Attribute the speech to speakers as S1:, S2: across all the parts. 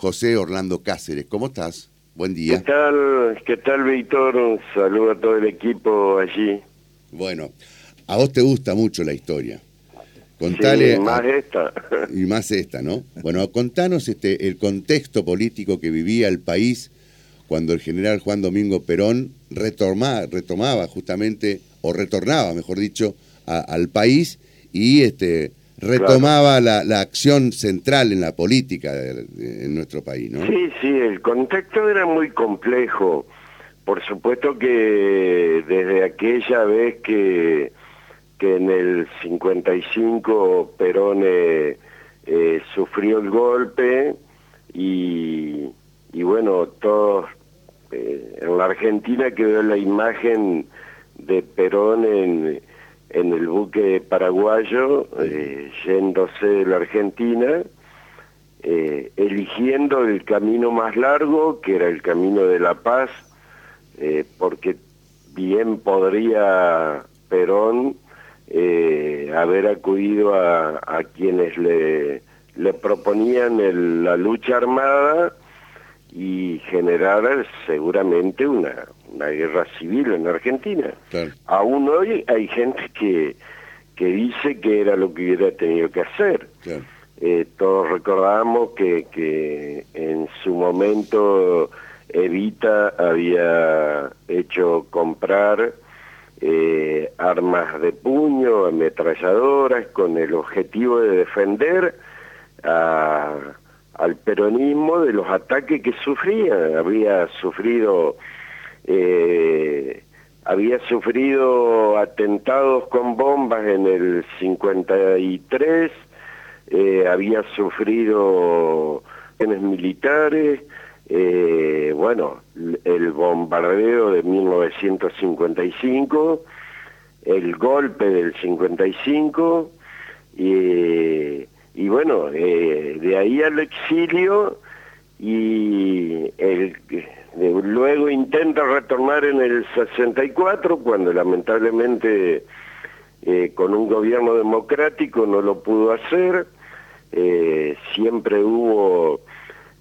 S1: José Orlando Cáceres. ¿Cómo estás? Buen día.
S2: ¿Qué tal, qué tal Víctor? Saludo a todo el equipo allí.
S1: Bueno, a vos te gusta mucho la historia. Contale
S2: sí, más
S1: a-
S2: esta.
S1: y más esta, ¿no? Bueno, contanos este el contexto político que vivía el país cuando el general Juan Domingo Perón retoma- retomaba justamente o retornaba, mejor dicho, a- al país y este retomaba la, la acción central en la política de- en nuestro país, ¿no?
S2: Sí, sí, el contexto era muy complejo. Por supuesto que desde aquella vez que, que en el 55 Perón eh, eh, sufrió el golpe y, y bueno, todos eh, en la Argentina quedó la imagen de Perón en, en el buque paraguayo eh, yéndose de la Argentina eh, eligiendo el camino más largo, que era el camino de la paz, eh, porque bien podría Perón eh, haber acudido a, a quienes le, le proponían el- la lucha armada y generar seguramente una, una guerra civil en Argentina.
S1: Claro.
S2: Aún hoy hay gente que, que dice que era lo que hubiera tenido que hacer.
S1: Claro.
S2: Eh, todos recordamos que, que en su momento Evita había hecho comprar eh, armas de puño, ametralladoras, con el objetivo de defender a- al peronismo de los ataques que sufría. Había sufrido eh, había sufrido atentados con bombas en el 53, eh, había sufrido militares, eh, bueno, el bombardeo de 1955, el golpe del 55, y, y bueno, eh, de ahí al exilio y el, luego intenta retornar en el 64 cuando lamentablemente eh, con un gobierno democrático no lo pudo hacer. Eh, siempre hubo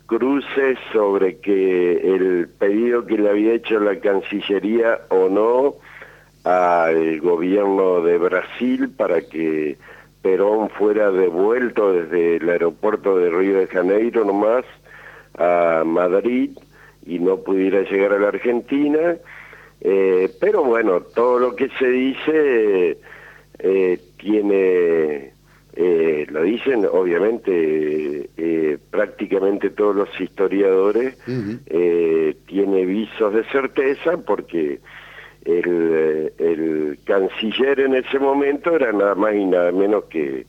S2: cruces sobre que el pedido que le había hecho la Cancillería o no al gobierno de Brasil para que Perón fuera devuelto desde el aeropuerto de Río de Janeiro nomás a Madrid y no pudiera llegar a la Argentina. Eh, pero bueno, todo lo que se dice eh, tiene, eh, lo dicen obviamente prácticamente todos los historiadores, tiene visos de certeza porque el, el canciller en ese momento era nada más y nada menos que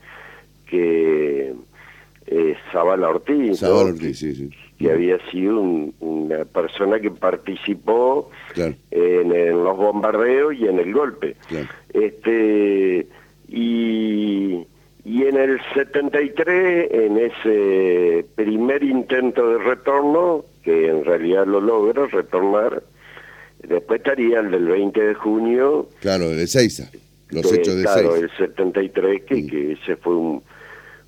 S2: Zavala Ortiz, ¿no?
S1: Sabor Ortiz, sí, sí.
S2: que había sido un- una persona que participó
S1: Claro.
S2: en, en los bombardeos y en el golpe.
S1: Claro.
S2: Este y, y en el 73, en ese primer intento de retorno, que en realidad lo logra retornar, después estaría el del 20 de junio,
S1: Claro, de Seiza. Los
S2: que,
S1: hechos de
S2: claro,
S1: Seiza.
S2: el 73, que,
S1: Mm.
S2: que ese fue un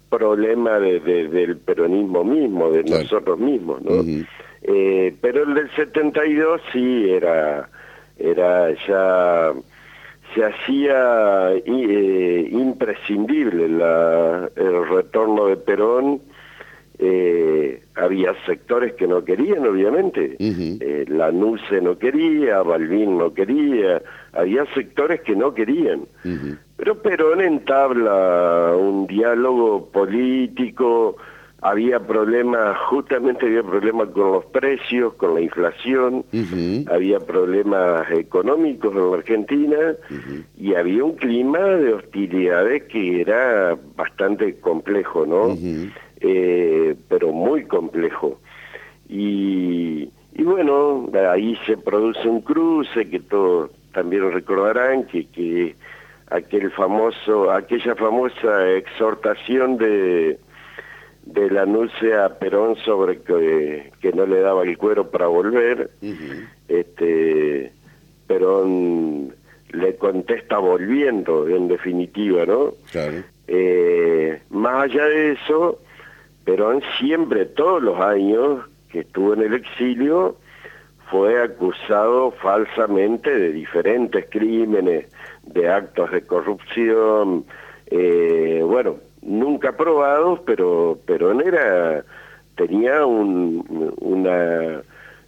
S2: problema de- de- del peronismo mismo, de
S1: Claro.
S2: nosotros mismos, ¿no? Eh, pero el del 72 sí era, era ya, se hacía eh, imprescindible la- el retorno de Perón. Eh, había sectores que no querían, obviamente. Eh, la NUCE no quería, Balvin no quería, había sectores que no querían. Pero Perón entabla un diálogo político, había problemas, justamente había problemas con los precios, con la inflación, había problemas económicos en la Argentina. Y había un clima de hostilidades que era bastante complejo, ¿no? Eh, pero muy complejo. Y, y bueno, ahí se produce un cruce que todos también recordarán que, que aquel famoso, aquella famosa exhortación de, de la NUCE a Perón sobre que, que no le daba el cuero para volver, este Perón le contesta volviendo, en definitiva, ¿no?
S1: Claro.
S2: Eh, más allá de eso, Perón siempre, todos los años que estuvo en el exilio, fue acusado falsamente de diferentes crímenes, de actos de corrupción, eh, bueno, nunca probados, pero Perón era, tenía un, una,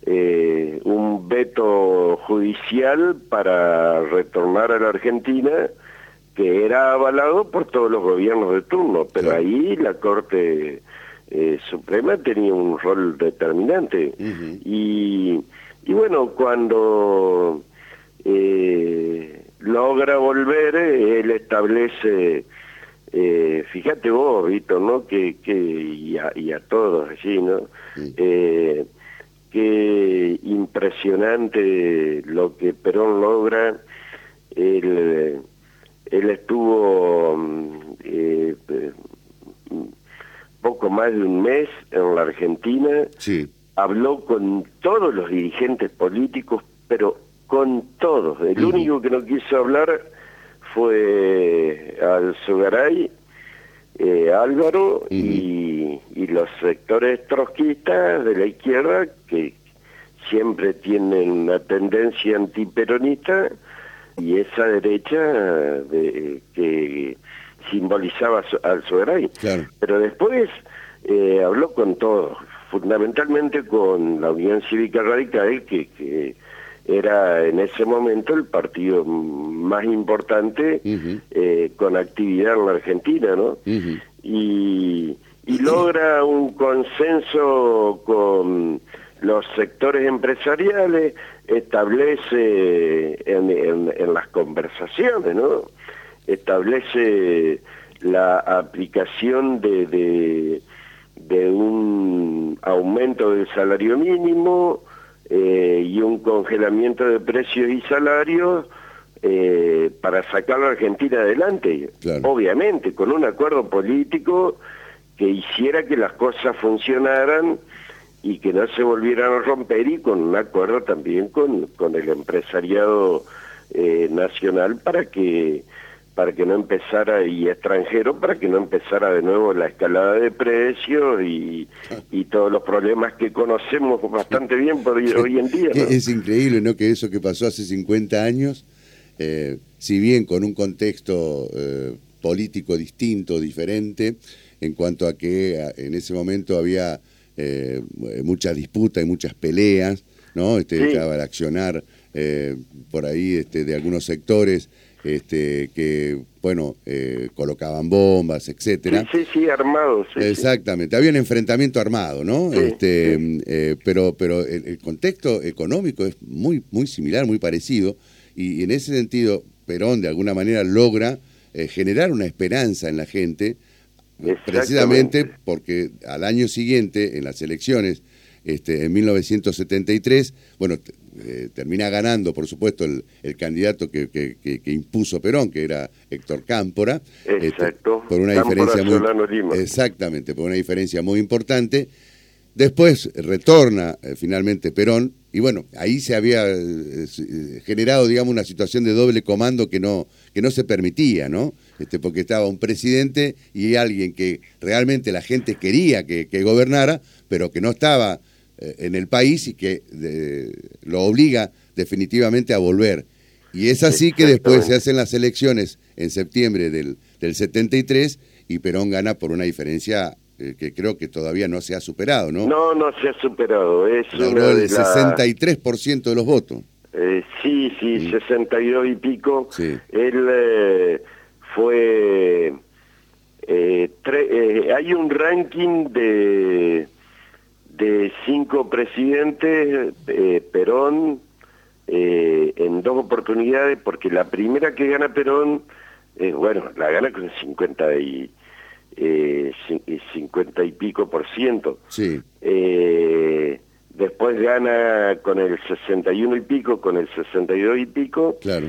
S2: eh, un veto judicial para retornar a la Argentina que era avalado por todos los gobiernos de turno, pero ahí la Corte eh, Suprema tenía un rol determinante. y, y bueno, cuando eh, logra volver, él establece, eh, fíjate vos, Víctor, ¿no? Que, que y, a, todos allí, ¿no? Eh, qué impresionante lo que Perón logra. Él, él estuvo mm, poco más de un mes en la Argentina.
S1: Sí
S2: habló con todos los dirigentes políticos, pero con todos. El único que no quiso hablar fue al Sugaray, eh, Álvaro y, los sectores trotskistas de la izquierda que siempre tienen una tendencia antiperonista y esa derecha de, que simbolizaba al Sugaray. Pero después eh, habló con todos, fundamentalmente con la Unión Cívica Radical, que, que era en ese momento el partido más importante eh, con actividad en la Argentina, ¿no? y, y logra un consenso con los sectores empresariales, establece en, en, las conversaciones, ¿no? Establece la aplicación de de un aumento del salario mínimo eh, y un congelamiento de precios y salarios eh, para sacar a la Argentina adelante, obviamente, con un acuerdo político que hiciera que las cosas funcionaran y que no se volvieran a romper y con un acuerdo también con, con el empresariado eh, nacional para que para que no empezara, y extranjero, para que no empezara de nuevo la escalada de precios y, todos los problemas que conocemos bastante bien por hoy, en día.
S1: Es increíble, ¿no? Que eso que pasó hace 50 años, eh, si bien con un contexto eh, político distinto, diferente, en cuanto a que en ese momento había eh, mucha disputa y muchas peleas, ¿no? Este, el accionar por ahí este, de algunos sectores este, que, bueno, eh, colocaban bombas, etcétera.
S2: Sí, sí, armados.
S1: Exactamente, había un enfrentamiento armado, ¿no? este, eh, pero pero el, contexto económico es muy, muy similar, muy parecido, y, en ese sentido Perón de alguna manera logra eh, generar una esperanza en la gente, precisamente porque al año siguiente, en las elecciones, este, en 1973, bueno, eh, termina ganando, por supuesto, el, el candidato que, que, impuso Perón, que era Héctor Cámpora.
S2: Este, Exacto.
S1: por una diferencia muy, Exactamente, por una diferencia muy importante. Después retorna eh, finalmente Perón y bueno, ahí se había eh, generado, digamos, una situación de doble comando que no, que no se permitía, ¿no? Este, porque estaba un presidente y alguien que realmente la gente quería que, que gobernara, pero que no estaba en el país y que lo obliga definitivamente a volver. Y es así que después se hacen las elecciones en septiembre del, del 73 y Perón gana por una diferencia eh, que creo que todavía no se ha superado, ¿no?
S2: No, no se ha superado. Es
S1: Logró el 63% de los votos.
S2: Eh, sí, sí, 62 y pico. Él fue... hay un ranking de de cinco presidentes, eh, Perón, eh, en dos oportunidades, porque la primera que gana Perón, eh, bueno, la gana con 50 y, 50 y pico por ciento.
S1: Sí.
S2: después gana con el 61 y pico, con el 62 y pico.
S1: Claro.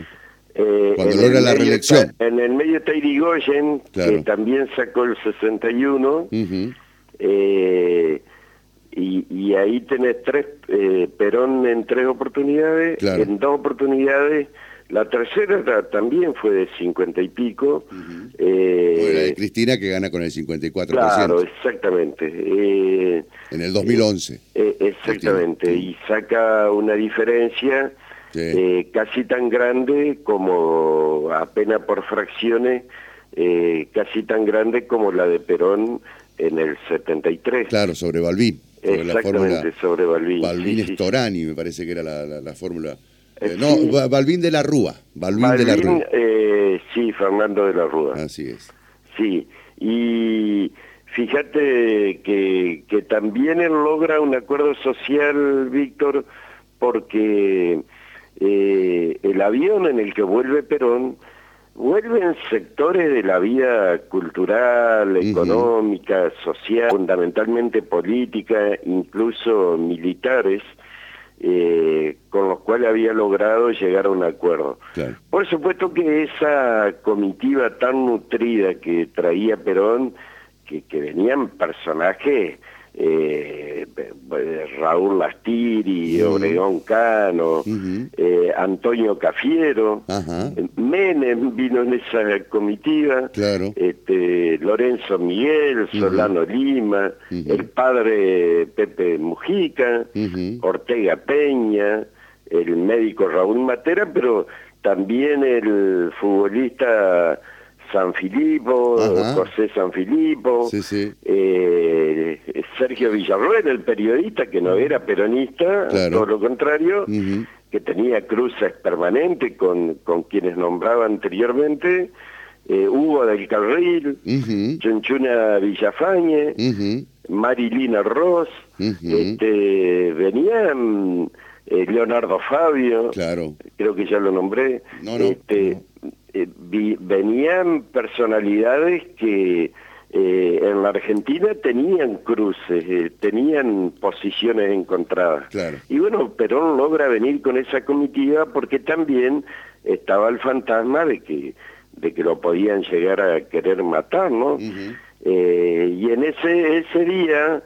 S1: Cuando logra la reelección.
S2: en el medio está Irigoyen, que también sacó el 61. eh, y, ahí tenés tres, eh, Perón en tres oportunidades, en dos oportunidades La tercera también fue de 50 y pico.
S1: eh, la de Cristina que gana con el 54%.
S2: Claro, exactamente. Eh,
S1: en el 2011.
S2: Eh, exactamente, y saca una diferencia eh, casi tan grande como, apenas por fracciones, casi tan grande como la de Perón en el 73.
S1: Claro, sobre Balbín.
S2: Exactamente, sobre Balbín.
S1: Balbín Storani, me parece que era la fórmula. Eh, no, Balvin de la Rúa. Balvin, de la Rúa.
S2: Eh, sí, Fernando de la Rúa.
S1: Así es.
S2: Sí, y fíjate que, que también él logra un acuerdo social, Víctor, porque eh, el avión en el que vuelve Perón vuelve en sectores de la vida cultural, económica, social, fundamentalmente política, incluso militares, eh, con los cuales había logrado llegar a un acuerdo. Por supuesto que esa comitiva tan nutrida que traía Perón, que, que venían personajes eh, Raúl Lastiri, Obregón Cano, eh, Antonio Cafiero, Menem vino en esa comitiva, este, Lorenzo Miguel, Solano Lima, el padre Pepe Mujica, Ortega Peña, el médico Raúl Matera, pero también el futbolista San Filipo, José San Filipo, eh, Sergio Villarroel, el periodista que no era peronista, todo lo contrario, que tenía cruces permanentes con, con quienes nombraba anteriormente, eh, Hugo del Carril, Chunchuna Villafañe, Marilina Ross, este, venían eh, Leonardo Fabio, creo que ya lo nombré, este, eh, venían personalidades que eh, en la Argentina tenían cruces, eh, tenían posiciones encontradas. Y bueno, Perón logra venir con esa comitiva porque también estaba el fantasma de que de que lo podían llegar a querer matar, ¿no? y en ese ese día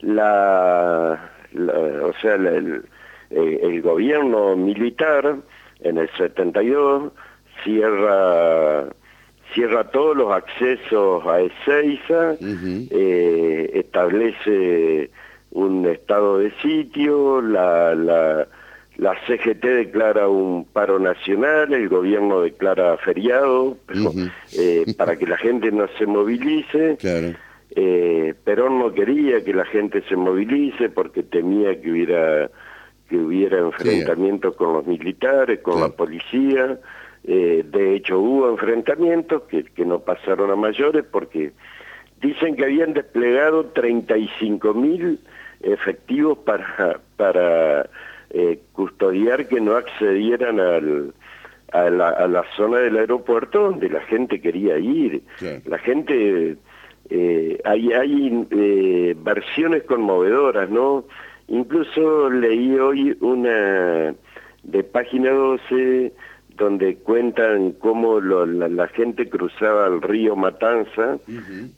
S2: la, o sea el, el gobierno militar en el 72 cierra cierra todos los accesos a Ezeiza, eh, establece un estado de sitio, la, la, la, CGT declara un paro nacional, el gobierno declara feriado, eh, para que la gente no se movilice. Claro. Eh, Perón no quería que la gente se movilice porque temía que hubiera que hubiera enfrentamientos con los militares, con la policía. Eh, de hecho, hubo enfrentamientos que, que no pasaron a mayores porque dicen que habían desplegado 35 mil efectivos para, para eh, custodiar que no accedieran al, a, la, a la zona del aeropuerto donde la gente quería ir. La gente, eh, hay, hay versiones conmovedoras, ¿no? Incluso leí hoy una de página 12 donde cuentan cómo la, gente cruzaba el río Matanza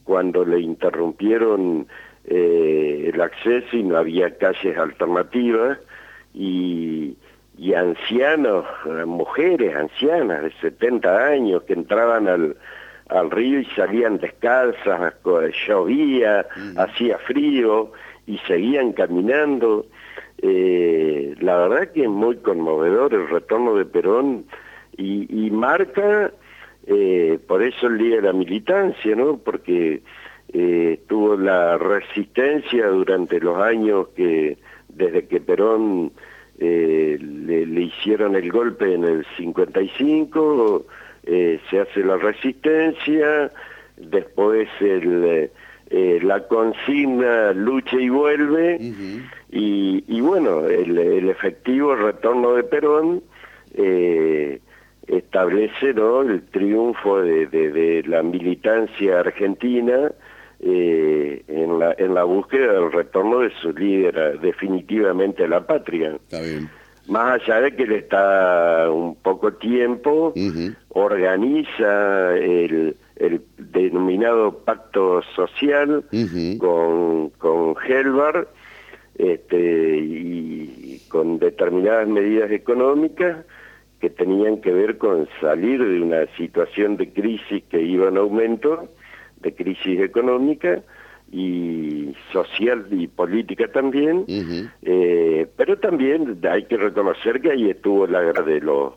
S2: cuando le interrumpieron eh, el acceso y no había calles alternativas y, y ancianos, mujeres ancianas de 70 años que entraban al, al río y salían descalzas, llovía, hacía frío y seguían caminando. Eh, la verdad que es muy conmovedor el retorno de Perón y, marca, eh, por eso el Día de la Militancia, ¿no? Porque eh, tuvo la resistencia durante los años que, desde que Perón eh, le, hicieron el golpe en el 55, se hace la resistencia, después el... la consigna lucha y vuelve y, bueno, el, efectivo retorno de Perón eh, establece ¿no? el triunfo de, la militancia argentina eh, en, la, en la búsqueda del retorno de su líder definitivamente a la patria. Más allá de que le está un poco tiempo, organiza el, el, denominado pacto social con, con Helvar este, y con determinadas medidas económicas que tenían que ver con salir de una situación de crisis que iba en aumento, de crisis económica y social y política también, eh, pero también hay que reconocer que ahí estuvo la de los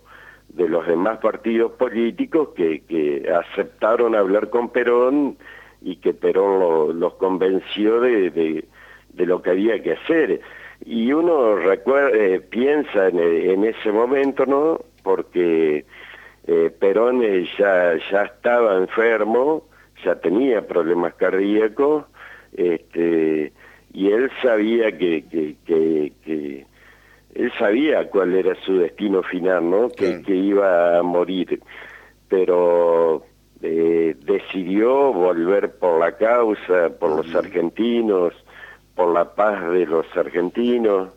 S2: de los demás partidos políticos que, que aceptaron hablar con Perón y que Perón los convenció de, de, lo que había que hacer. Y uno recuerda, eh, piensa en, en, ese momento, ¿no? Porque eh, Perón eh, ya, ya estaba enfermo, ya tenía problemas cardíacos, este, y él sabía que, que, que, él sabía cuál era su destino final, ¿no? Que, que iba a morir. Pero eh, decidió volver por la causa, por los argentinos, por la paz de los argentinos,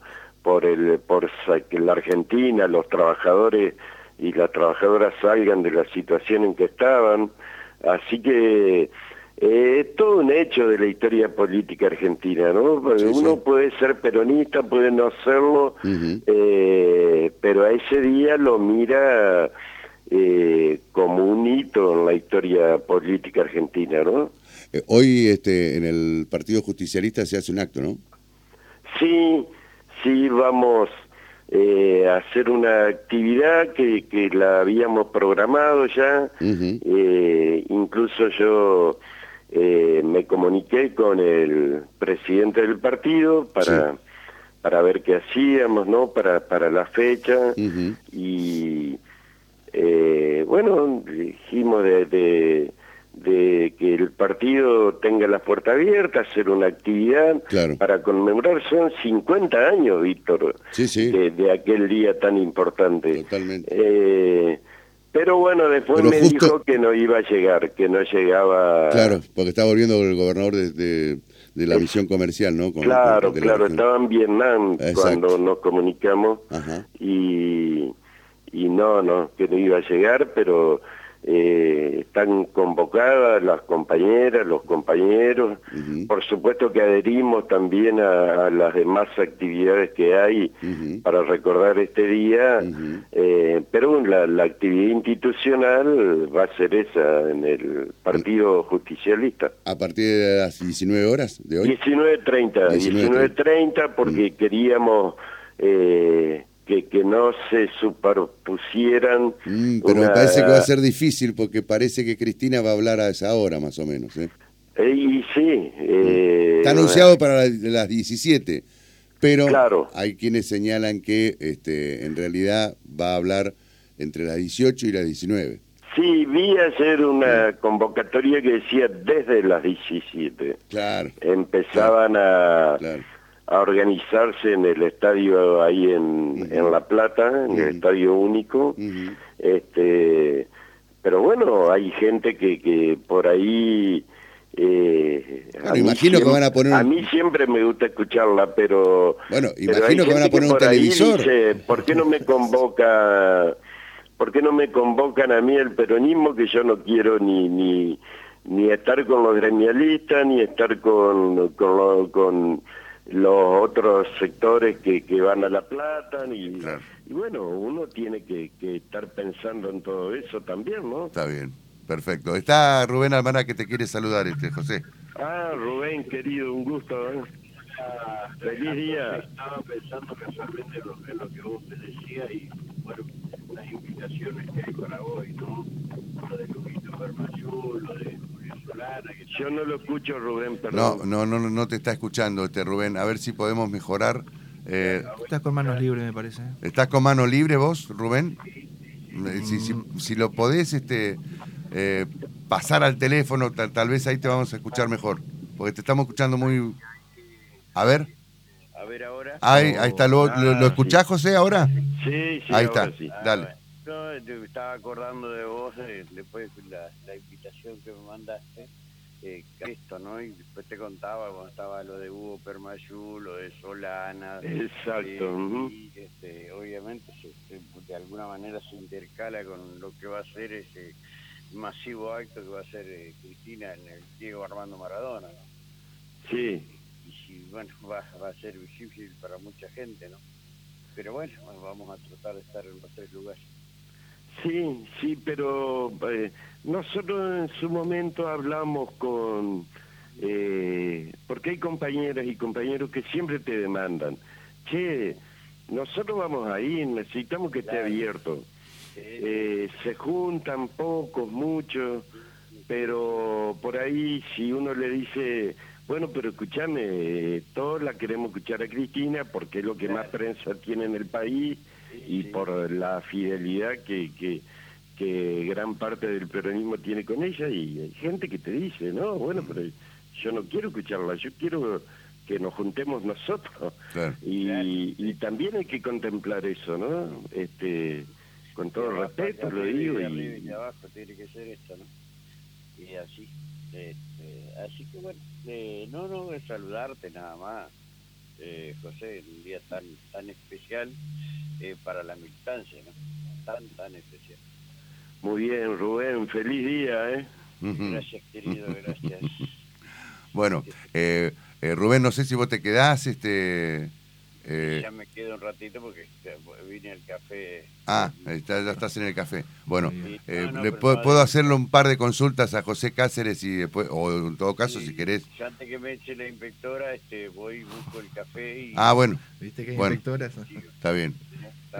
S2: por el por que la Argentina, los trabajadores y las trabajadoras salgan de la situación en que estaban. Así que eh, todo un hecho de la historia política argentina, ¿no? Uno puede ser peronista, puede no serlo, eh, pero a ese día lo mira eh, como un hito en la historia política argentina, ¿no?
S1: Eh, hoy este, en el Partido Justicialista se hace un acto, ¿no?
S2: Sí, sí, vamos eh, a hacer una actividad que, que la habíamos programado ya, eh, incluso yo me comuniqué con el presidente del partido para... para ver qué hacíamos, ¿no? Para, para la fecha. Y eh, bueno, dijimos de, de, que el partido tenga las puertas abiertas, hacer una actividad para conmemorar, son 50 años, Víctor, De, aquel día tan importante.
S1: Totalmente.
S2: Eh, pero bueno, después me dijo que no iba a llegar, que no llegaba...
S1: Claro, porque estaba volviendo el gobernador de, de, la misión comercial, ¿no?
S2: claro, claro, estaba en Vietnam cuando nos comunicamos y y no, no, que no iba a llegar, pero eh, están convocadas las compañeras, los compañeros, por supuesto que adherimos también a, las demás actividades que hay para recordar este día, eh, pero la, actividad institucional va a ser esa en el Partido Justicialista.
S1: ¿A partir de las 19 horas de hoy?
S2: 19.30, 19.30 porque queríamos... Eh, que, que no se superpusieran.
S1: Mm, pero me parece que va a ser difícil porque parece que Cristina va a hablar a esa hora más o menos. ¿eh?
S2: eh y sí. Eh,
S1: Está anunciado para las 17, pero hay quienes señalan que este, en realidad va a hablar entre las 18 y las 19.
S2: Sí, vi ayer una convocatoria que decía desde las 17.
S1: Claro.
S2: Empezaban a a organizarse en el estadio ahí en, en La Plata, en el estadio único. este Pero bueno, hay gente que, que por ahí...
S1: Eh, imagino que van a poner...
S2: A mí siempre me gusta escucharla, pero...
S1: Bueno, imagino que van a poner un televisor.
S2: Dice, ¿Por qué no me convoca... ¿Por qué no me convocan a mí el peronismo que yo no quiero ni ni ni estar con los gremialistas ni estar con con, con los otros sectores que, que van a La Plata y, y bueno, uno tiene que, que, estar pensando en todo eso también, ¿no?
S1: Está bien, perfecto. Está Rubén Almana que te quiere saludar, este José.
S2: Ah, Rubén, querido, un gusto. ¿eh? Ah, feliz día.
S3: Estaba pensando casualmente en lo, que vos me decías y bueno, las invitaciones que hay para hoy, ¿no? Lo de Luisito Fermazú, lo de
S2: yo no lo escucho, Rubén, perdón.
S1: No, no, no, no te está escuchando, este Rubén. A ver si podemos mejorar.
S4: Eh, estás con manos libres, me parece.
S1: ¿Estás con mano libre vos, Rubén? Eh, si, si, si lo podés este, eh, pasar al teléfono, tal, vez ahí te vamos a escuchar mejor. Porque te estamos escuchando muy... A ver.
S2: A ver ahora.
S1: Ahí, ahí está. ¿Lo, lo, escuchás, José, ahora?
S2: Sí, sí.
S1: Ahí está. Dale.
S3: No, estaba acordando de vos después de la, la, invitación que me mandaste, eh, esto, ¿no? Y después te contaba cuando estaba lo de Hugo Permayú, lo de Solana.
S2: Exacto.
S3: Eh, y este, obviamente de alguna manera se intercala con lo que va a ser ese masivo acto que va a ser eh, Cristina en el Diego Armando Maradona, ¿no?
S2: Sí.
S3: Y si, bueno, va, va a ser visible para mucha gente, ¿no? Pero bueno, vamos a tratar de estar en los tres lugares.
S2: Sí, sí, pero eh, nosotros en su momento hablamos con... Eh, porque hay compañeras y compañeros que siempre te demandan, che, nosotros vamos ahí, necesitamos que esté abierto. Eh, se juntan pocos, muchos, pero por ahí si uno le dice, bueno, pero escúchame, todos la queremos escuchar a Cristina porque es lo que más prensa tiene en el país y por la fidelidad que, que, que gran parte del peronismo tiene con ella y hay gente que te dice, no, bueno, pero yo no quiero escucharla, yo quiero que nos juntemos nosotros. Y, y también hay que contemplar eso, ¿no? Este, con todo respeto lo digo.
S3: Y, y abajo tiene que ser esto, ¿no? Y así. Este, así que bueno, eh, no, no, es saludarte nada más, eh, José, en un día tan, tan especial eh, para la militancia, ¿no? Tan, tan especial.
S2: Muy bien, Rubén, feliz día, ¿eh?
S3: Gracias, querido, gracias.
S1: bueno, eh, eh, Rubén, no sé si vos te quedás, este...
S3: Eh... Ya me quedo un ratito porque vine al café.
S1: Ah, está, ya estás en el café. Bueno, eh, no, no, le puedo, puedo, hacerle un par de consultas a José Cáceres y después, o en todo caso,
S3: sí,
S1: si querés.
S3: Ya antes que me eche la inspectora, este, voy y busco el café. Y...
S1: Ah, bueno.
S4: ¿Viste que hay
S1: bueno,
S4: inspectoras?
S1: Está bien.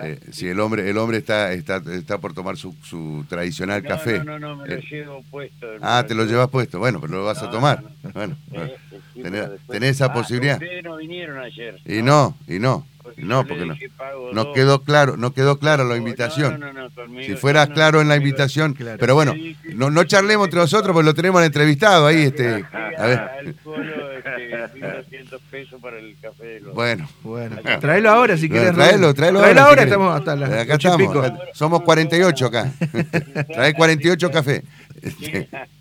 S1: Eh, si el hombre el hombre está está, está por tomar su, su tradicional
S3: no,
S1: café.
S3: No, no, no, me lo llevo puesto.
S1: Ah, te lo llevas puesto. Bueno, pero lo vas a tomar. Bueno,
S3: Eh, sí,
S1: tenés, esa
S3: ah,
S1: posibilidad.
S3: Ustedes no vinieron ayer.
S1: Y no, y no.
S3: Porque
S1: No, porque no. No quedó claro, no quedó clara la
S3: No,
S1: invitación.
S3: no, no, no, conmigo-
S1: Si fuera
S3: no, no,
S1: claro en la
S3: conmigo-
S1: invitación,
S4: Claro.
S1: pero bueno,
S3: Sí, sí,
S1: no,
S3: sí,
S1: no
S3: sí,
S1: charlemos
S3: sí,
S1: entre nosotros porque lo tenemos al entrevistado ahí, este,
S3: Sí,
S1: a ver,
S3: al colo, 1.200 pesos para el café de los...
S1: bueno,
S4: Bueno, tráelo ahora si.
S1: Bueno, tráelo, tráelo
S4: Tráelo
S1: ahora,
S4: ahora,
S1: si
S4: estamos hasta las
S1: acá estamos,
S4: pico.
S1: acá- somos 48 acá, trae 48 café.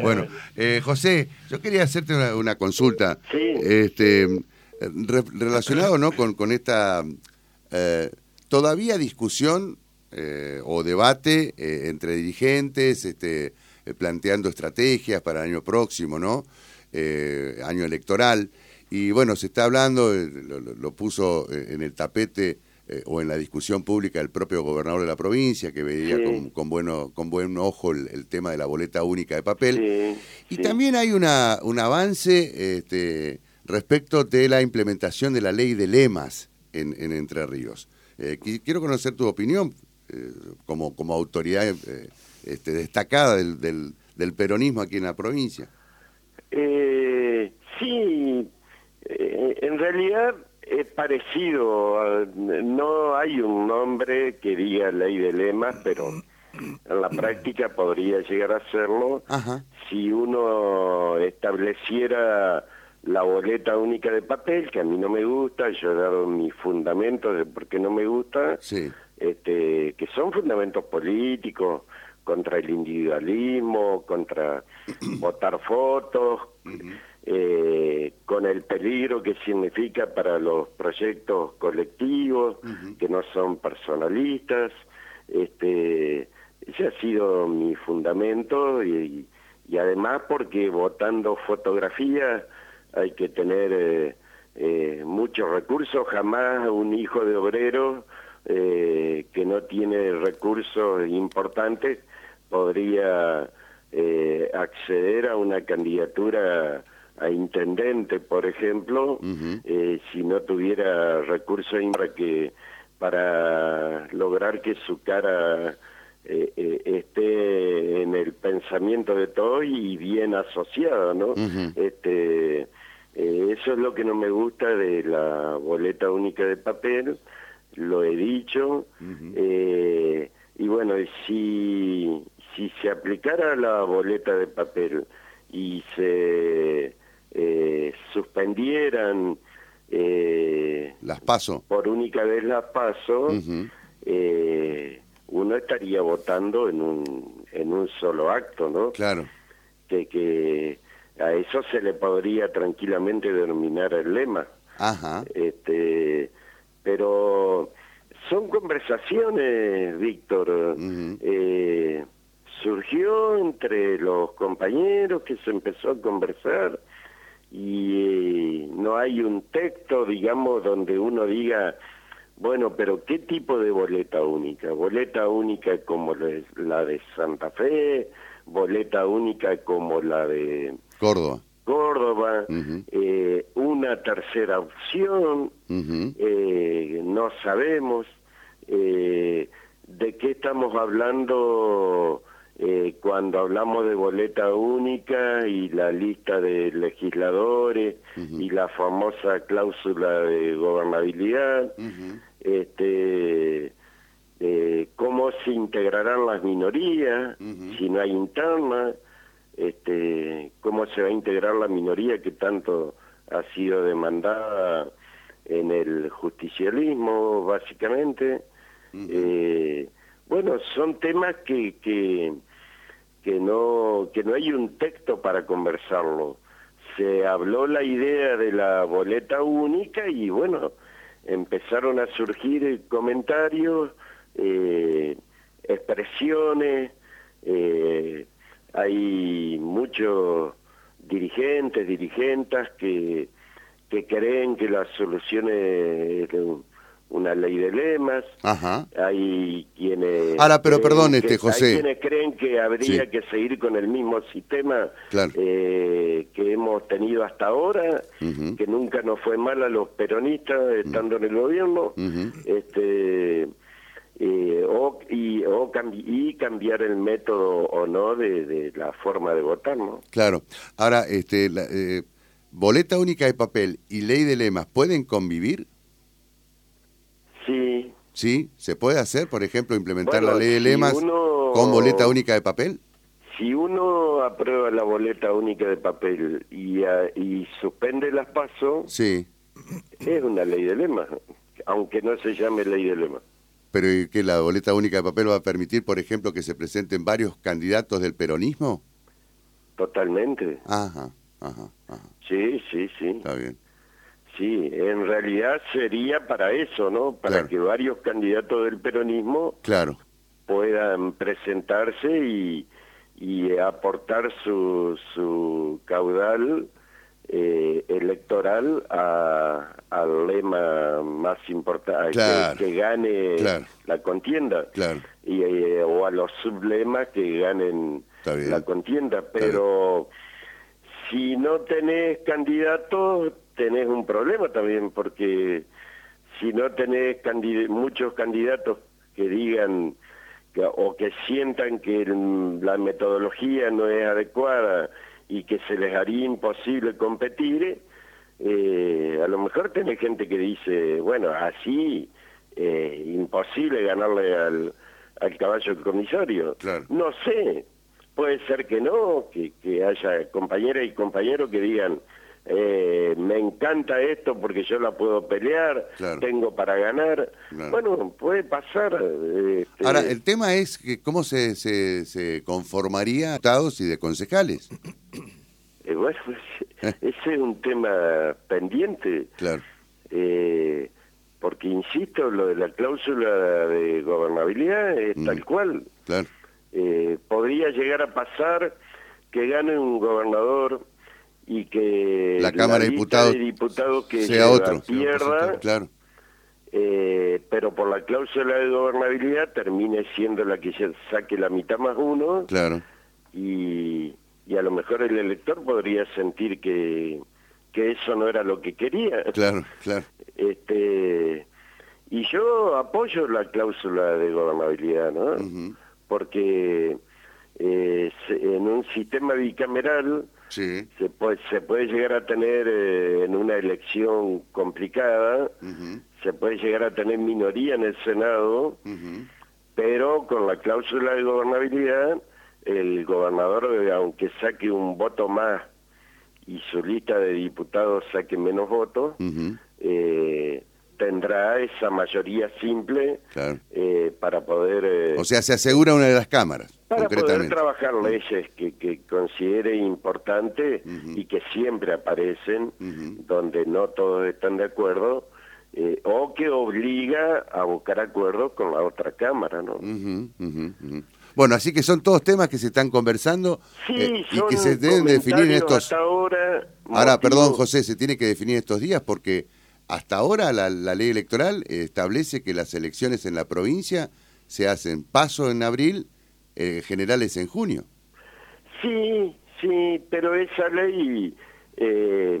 S1: Bueno, eh, José, yo quería hacerte una, una consulta,
S2: Sí.
S1: este, re- relacionado ¿no? con, con esta eh, todavía discusión eh, o debate eh, entre dirigentes, este, eh, planteando estrategias para el año próximo, ¿no? Eh, año electoral. Y bueno, se está hablando, eh, lo, puso eh, en el tapete eh, o en la discusión pública el propio gobernador de la provincia, que veía
S2: Sí.
S1: con, con, bueno, con buen ojo el, el tema de la boleta única de papel.
S2: Sí,
S1: Y
S2: sí.
S1: también hay una, un avance este, respecto de la implementación de la ley de lemas en, en Entre Ríos. Eh, qui- quiero conocer tu opinión eh, como, como autoridad este, destacada del, del, del peronismo aquí en la provincia.
S2: Eh, sí, eh, en realidad es parecido. a- no hay un nombre que diga ley de lemas, pero en la práctica podría llegar a serlo
S1: Ajá.
S2: si uno estableciera la boleta única de papel, que a mí no me gusta, yo he dado mis fundamentos de por qué no me gusta,
S1: Sí.
S2: este, que son fundamentos políticos contra el individualismo, contra votar fotos, eh, con el peligro que significa para los proyectos colectivos, que no son personalistas. Este, ese ha sido mi fundamento y, y además porque votando fotografía hay que tener eh, eh, muchos recursos, jamás un hijo de obrero eh, que no tiene recursos importantes podría eh, acceder a una candidatura a intendente, por ejemplo, eh, si no tuviera recursos para que para lograr que su cara eh, eh, esté en el pensamiento de todos y bien asociada, ¿no? Este, eso es lo que no me gusta de la boleta única de papel, lo he dicho, eh, y bueno, si, si se aplicara la boleta de papel y se eh, suspendieran eh,
S1: Las paso.
S2: por única vez las paso,
S1: Ujú.
S2: eh, uno estaría votando en un, en un solo acto, ¿no?
S1: Claro.
S2: que, que a eso se le podría tranquilamente denominar el lema.
S1: Ajá.
S2: Este, pero son conversaciones, Víctor. Eh, surgió entre los compañeros que se empezó a conversar y eh, no hay un texto, digamos, donde uno diga, Bueno, pero ¿qué tipo de boleta única? ¿Boleta única como la de Santa Fe? ¿Boleta única como la de
S1: Córdoba?
S2: Córdoba, eh, una tercera opción, eh, no sabemos de qué estamos hablando cuando hablamos de boleta única y la lista de legisladores y la famosa cláusula de gobernabilidad, este, cómo se integrarán las minorías si no hay interna este, cómo se va a integrar la minoría que tanto ha sido demandada en el justicialismo, básicamente. eh, bueno, son temas que, que, que, no, que no hay un texto para conversarlo. Se habló la idea de la boleta única y bueno, empezaron a surgir comentarios, eh, expresiones, eh, hay muchos dirigentes, dirigentas que, que creen que la solución es una ley de lemas.
S1: Ajá.
S2: Hay quienes.
S1: Ahora, pero perdón, este, José.
S2: Hay quienes creen que habría que seguir con el mismo sistema eh, que hemos tenido hasta ahora, que nunca nos fue mal a los peronistas estando en el gobierno. este eh, o, y, o y cambiar el método o no de, la forma de votar, ¿no?
S1: Claro. Ahora, este, la, eh, boleta única de papel y ley de lemas, ¿pueden convivir? Sí. ¿Se puede hacer, por ejemplo, implementar la ley de lemas con boleta única de papel?
S2: Si uno aprueba la boleta única de papel y, y suspende las pasos,
S1: sí.
S2: es una ley de lemas, aunque no se llame ley de lemas
S1: pero que la boleta única de papel va a permitir, por ejemplo, que se presenten varios candidatos del peronismo?
S2: Totalmente.
S1: Ajá, ajá, ajá.
S2: Sí, sí, sí.
S1: Está bien.
S2: Sí, en realidad sería para eso, ¿no? Para que varios candidatos del peronismo
S1: claro.
S2: puedan presentarse y, y aportar su, su caudal eh, electoral al lema más importante, que, gane la contienda, y, eh, o a los sublemas que ganen la contienda. Pero si no tenés candidatos, tenés un problema también, porque si no tenés muchos candidatos que digan o que sientan que la metodología no es adecuada, y que se les haría imposible competir, eh, a lo mejor tiene gente que dice, bueno, así eh, imposible ganarle al, al caballo comisario. No sé, puede ser que no, que, que haya compañeras y compañeros que digan, eh, me encanta esto porque yo la puedo pelear, tengo para ganar. Bueno, puede pasar. Este,
S1: Ahora, el tema es que cómo se, se, se conformaría estados y de concejales.
S2: Eh, bueno, ese es un tema pendiente.
S1: Claro.
S2: Eh, porque, insisto, lo de la cláusula de gobernabilidad es mm. tal cual.
S1: Claro.
S2: podría llegar a pasar que gane un gobernador y que
S1: la Cámara de
S2: Diputados, que
S1: sea otro.
S2: pierda,
S1: claro.
S2: Eh, pero por la cláusula de gobernabilidad termine siendo la que se saque la mitad más uno.
S1: Claro.
S2: Y, y a lo mejor el elector podría sentir que que eso no era lo que quería.
S1: Claro claro.
S2: Este y yo apoyo la cláusula de gobernabilidad no porque eh, en un sistema bicameral
S1: se,
S2: puede, se puede llegar a tener eh, en una elección complicada, se puede llegar a tener minoría en el Senado, pero con la cláusula de gobernabilidad, el gobernador, eh, aunque saque un voto más y su lista de diputados saque menos votos, eh, tendrá esa mayoría simple para poder...
S1: o sea, se asegura una de las cámaras
S2: para poder trabajar leyes que, que considere importante y que siempre aparecen donde no todos están de acuerdo eh, o que obliga a buscar acuerdos con la otra cámara no
S1: bueno así que son todos temas que se están conversando
S2: eh,
S1: y que se deben definir en estos
S2: ahora
S1: ahora perdón José se tiene que definir estos días porque hasta ahora la, ley electoral establece que las elecciones en la provincia se hacen paso en abril, eh, generales en junio.
S2: Sí, sí, pero esa ley, eh,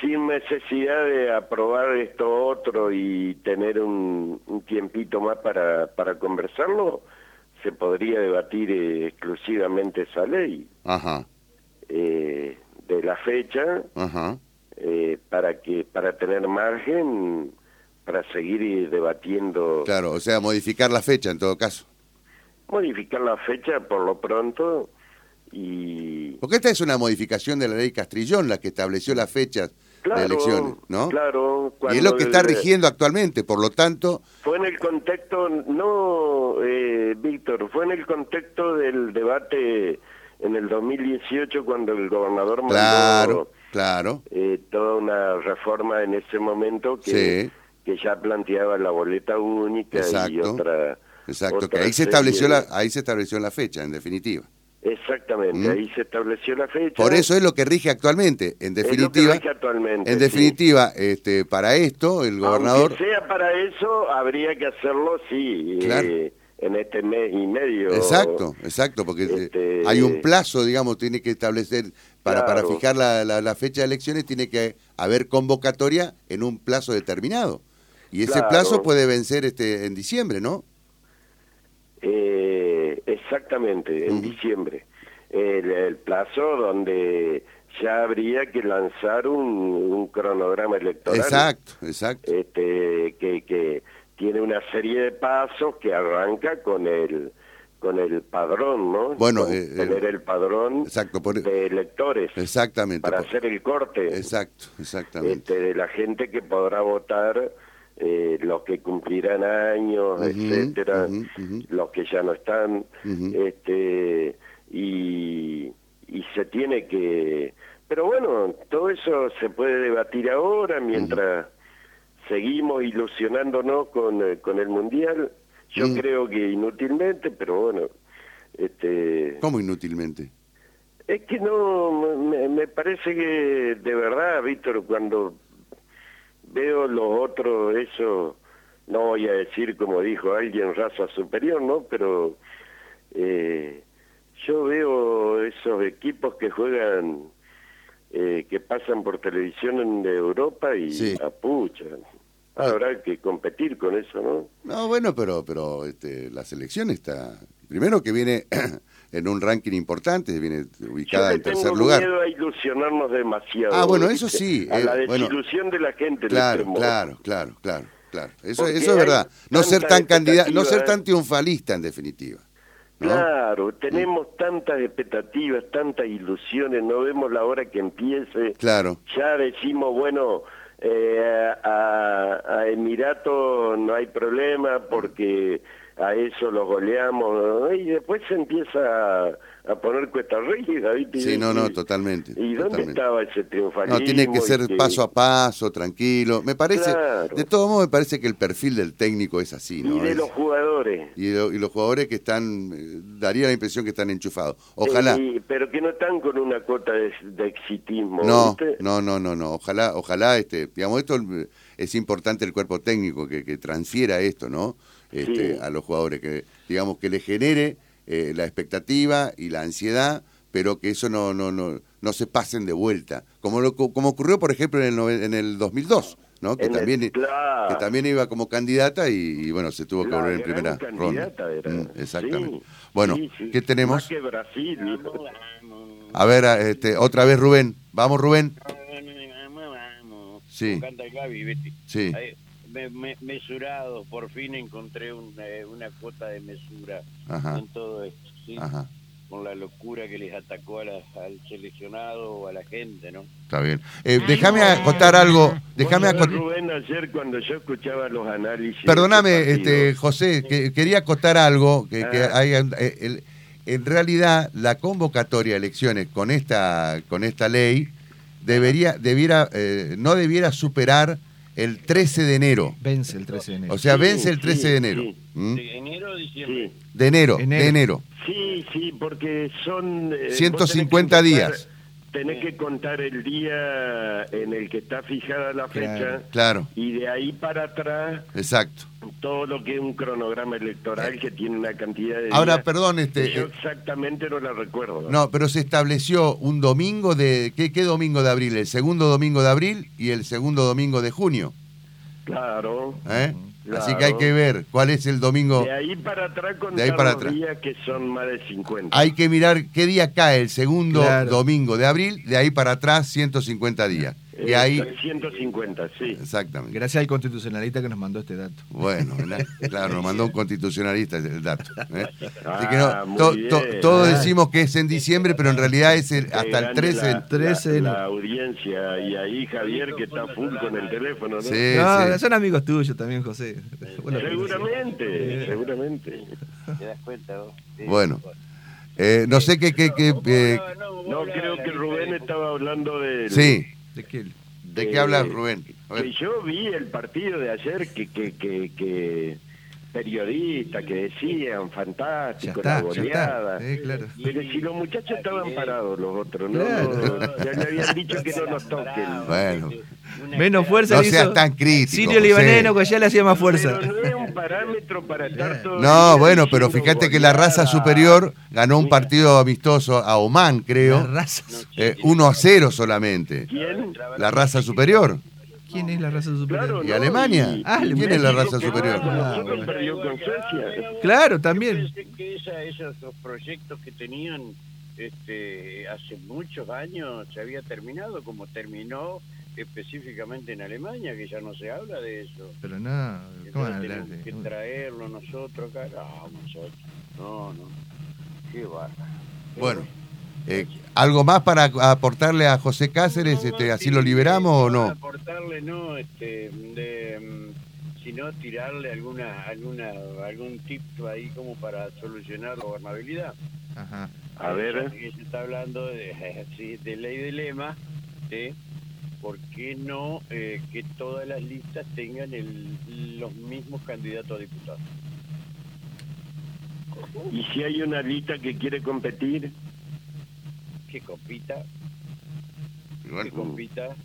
S2: sin necesidad de aprobar esto otro y tener un, tiempito más para, para conversarlo, se podría debatir eh, exclusivamente esa ley.
S1: Ajá.
S2: Eh, de la fecha
S1: Ajá.
S2: Eh, para que para tener margen para seguir debatiendo.
S1: Claro, o sea, modificar la fecha en todo caso.
S2: Modificar la fecha por lo pronto y...
S1: Porque esta es una modificación de la ley Castrillón, la que estableció las fechas de elecciones, ¿no?
S2: Claro.
S1: Y es lo que está rigiendo actualmente, por lo tanto...
S2: Fue en el contexto, no, eh, Víctor, fue en el contexto del debate en el 2018 cuando el gobernador mandó
S1: claro, claro.
S2: Eh, toda una reforma en ese momento que, que ya planteaba la boleta única y otra...
S1: Exacto, que ahí se estableció la ahí se estableció la fecha en definitiva.
S2: Exactamente, ¿Mm? ahí se estableció la fecha.
S1: Por eso es lo que rige actualmente. En definitiva,
S2: actualmente,
S1: en definitiva, este, para esto el gobernador.
S2: Aunque sea para eso, habría que hacerlo, sí. Eh, en este mes y medio.
S1: Exacto, exacto, porque eh, este, hay un plazo, digamos, tiene que establecer, para, para fijar la, la, fecha de elecciones, tiene que haber convocatoria en un plazo determinado. Y ese plazo puede vencer este en diciembre, ¿no?
S2: Eh, exactamente, en diciembre. El, plazo donde ya habría que lanzar un, cronograma electoral.
S1: Exacto, exacto.
S2: Este, que, que tiene una serie de pasos que arranca con el con el padrón, ¿no?
S1: Bueno,
S2: eh, tener el padrón
S1: exacto,
S2: de electores.
S1: Exactamente.
S2: Para hacer el corte.
S1: Exacto, exactamente.
S2: Este, de la gente que podrá votar eh, los que cumplirán años, etcétera, los que ya no están, este y, y se tiene que, pero bueno, todo eso se puede debatir ahora mientras seguimos ilusionándonos con, eh, con el mundial. Yo creo que inútilmente, pero bueno, este.
S1: ¿Cómo inútilmente?
S2: Es que no, me, me parece que de verdad, Víctor, cuando veo los otros, eso, no voy a decir como dijo alguien, raza superior, ¿no? Pero eh, yo veo esos equipos que juegan, eh, que pasan por televisión en Europa y sí. apuchan. Habrá que competir con eso, ¿no?
S1: No, bueno, pero pero este, la selección está... Primero que viene en un ranking importante, viene ubicada en tercer lugar.
S2: miedo a ilusionarnos demasiado.
S1: Ah, bueno, eso sí.
S2: A la eh, desilusión de la gente.
S1: Claro, claro, claro, claro, claro. Eso, eso es verdad. No ser tan candidata, no ser tan triunfalista en definitiva.
S2: Claro, tenemos tantas expectativas, tantas ilusiones, no vemos la hora que empiece.
S1: Claro.
S2: Ya decimos, bueno, eh, a, a Emirato no hay problema porque a eso lo goleamos y después se empieza a, poner cuesta ¿viste?
S1: sí no no totalmente
S2: y dónde estaba ese triunfalismo
S1: no tiene que ser paso a paso tranquilo. Me parece de todo modo me parece que el perfil del técnico es así no
S2: y de los jugadores.
S1: Y, los jugadores que están eh, daría la impresión que están enchufados. Ojalá.
S2: Pero que no están con una cuota de, exitismo
S1: no no no no no. Ojalá ojalá este digamos esto es importante el cuerpo técnico que, que transfiera esto no este, a los jugadores, que digamos que le genere eh, la expectativa y la ansiedad, pero que eso no, no, no, no se pasen de vuelta, como, lo, como ocurrió, por ejemplo, en el, en el 2002. ¿no? Que, también, que también iba como candidata y, bueno, se tuvo que volver en primera ronda. Mm, exactamente. Bueno, ¿qué tenemos? A ver, este, otra vez Rubén. Vamos, Rubén. Sí. Sí
S3: mesurado, por fin encontré una, eh, una cuota de mesura en todo esto, ¿sí? con la locura que les atacó al seleccionado o a la gente, ¿no?
S1: Está bien. Eh, déjame acotar algo. Déjame acotar.
S2: Rubén, ayer cuando yo escuchaba los análisis.
S1: Perdóname, este, José, que, quería acotar algo. Que, que ah. hay, eh, en realidad, la convocatoria a elecciones con esta, con esta ley debería, debiera, no debiera superar el 13 de enero.
S4: Vence el 13 de enero.
S1: O sea, vence el 13 de enero.
S3: ¿Mm? ¿De enero o diciembre?
S1: De enero, de enero.
S2: Sí, sí, porque son...
S1: 150 eh, días.
S2: Tenés que contar el día en el que está fijada la fecha
S1: Claro,
S2: y de ahí para atrás
S1: exacto.
S2: todo lo que es un cronograma electoral que tiene una cantidad de
S1: Ahora,
S2: días
S1: perdón, este,
S2: yo
S1: eh,
S2: exactamente no la recuerdo.
S1: no, pero se estableció un domingo de, ¿qué, qué domingo de abril? El segundo domingo de abril y el segundo domingo de junio,
S2: Claro.
S1: ¿eh?
S2: Claro.
S1: Así que hay que ver cuál es el domingo.
S2: De ahí para atrás contar
S1: De ahí para
S2: los
S1: atrás.
S2: días que son más de 50.
S1: Hay que mirar qué día cae el segundo
S4: Claro.
S1: domingo de abril, de ahí para atrás 150 días. Y ahí,
S2: 150, sí.
S1: exactamente.
S4: Gracias al constitucionalista que nos mandó este dato.
S1: Bueno, claro, nos mandó un constitucionalista el dato. ¿eh? Así que
S2: Ah,
S1: no, to- to- todos
S4: Ah.
S1: decimos que es en diciembre, pero en realidad es el- hasta el
S2: grande
S1: 13.
S2: La,
S4: 13
S2: la- audiencia. Y ahí Javier que está full con el teléfono, ¿no?
S1: Sí,
S4: no,
S1: sí.
S4: son amigos tuyos también, José. Bueno,
S2: Seguramente, seguramente.
S3: ¿Te das cuenta vos? Sí.
S1: Bueno. Eh, no sé qué, qué, qué, eh,
S2: No, creo que Rubén estaba hablando de...
S1: sí.
S4: ¿De qué?
S1: ¿De qué
S2: Eh,
S1: hablas, Rubén? A ver.
S2: Que yo vi el partido de ayer que, que, que, que periodistas que decían fantástico,
S4: está,
S2: la goleada.
S4: Eh, claro.
S2: Pero si los muchachos estaban parados los otros, ¿no?
S4: Claro.
S2: No, Ya le habían dicho que no nos toquen.
S1: Bueno.
S4: Menos fuerza
S1: No seas
S4: hizo
S1: tan crítico.
S4: Sirio. Libaneno, que ya le hacía más fuerza.
S2: Pero no es un parámetro para estar todo
S1: No, bueno, pero fíjate que la raza superior ganó un partido amistoso a Oman, creo,
S4: razas.
S1: eh, 1 a 0 solamente.
S2: ¿Quién?
S1: La raza superior.
S4: ¿Quién es la raza superior?
S2: Claro,
S1: ¿Y
S2: no,
S1: Alemania?
S2: y-
S4: Ah,
S1: ¿Quién es la raza superior?
S4: Ah, bueno. Claro, también.
S3: Yo pensé que esa- esos esos proyectos que tenían este, hace muchos años se había terminado, como terminó específicamente en Alemania, que ya no se habla de eso.
S4: Pero no, ¿cómo van a hablar
S3: tenemos que
S4: de.?
S3: traerlo nosotros acá. No, muchachos. No, no. Qué barra.
S1: Bueno, eh, ¿algo más para aportarle a José Cáceres? Este, ¿Así lo liberamos o no?
S3: Aportarle, no, este, de, mm, sino tirarle alguna, alguna, algún tip ahí como para solucionar la gobernabilidad.
S4: Ajá.
S2: A ver.
S3: Que se está hablando de, de ley de lema, ¿sí? ¿por qué no eh, que todas las listas tengan el, los mismos candidatos a diputados?
S2: Y si hay una lista que quiere competir,
S3: Que compita, que compita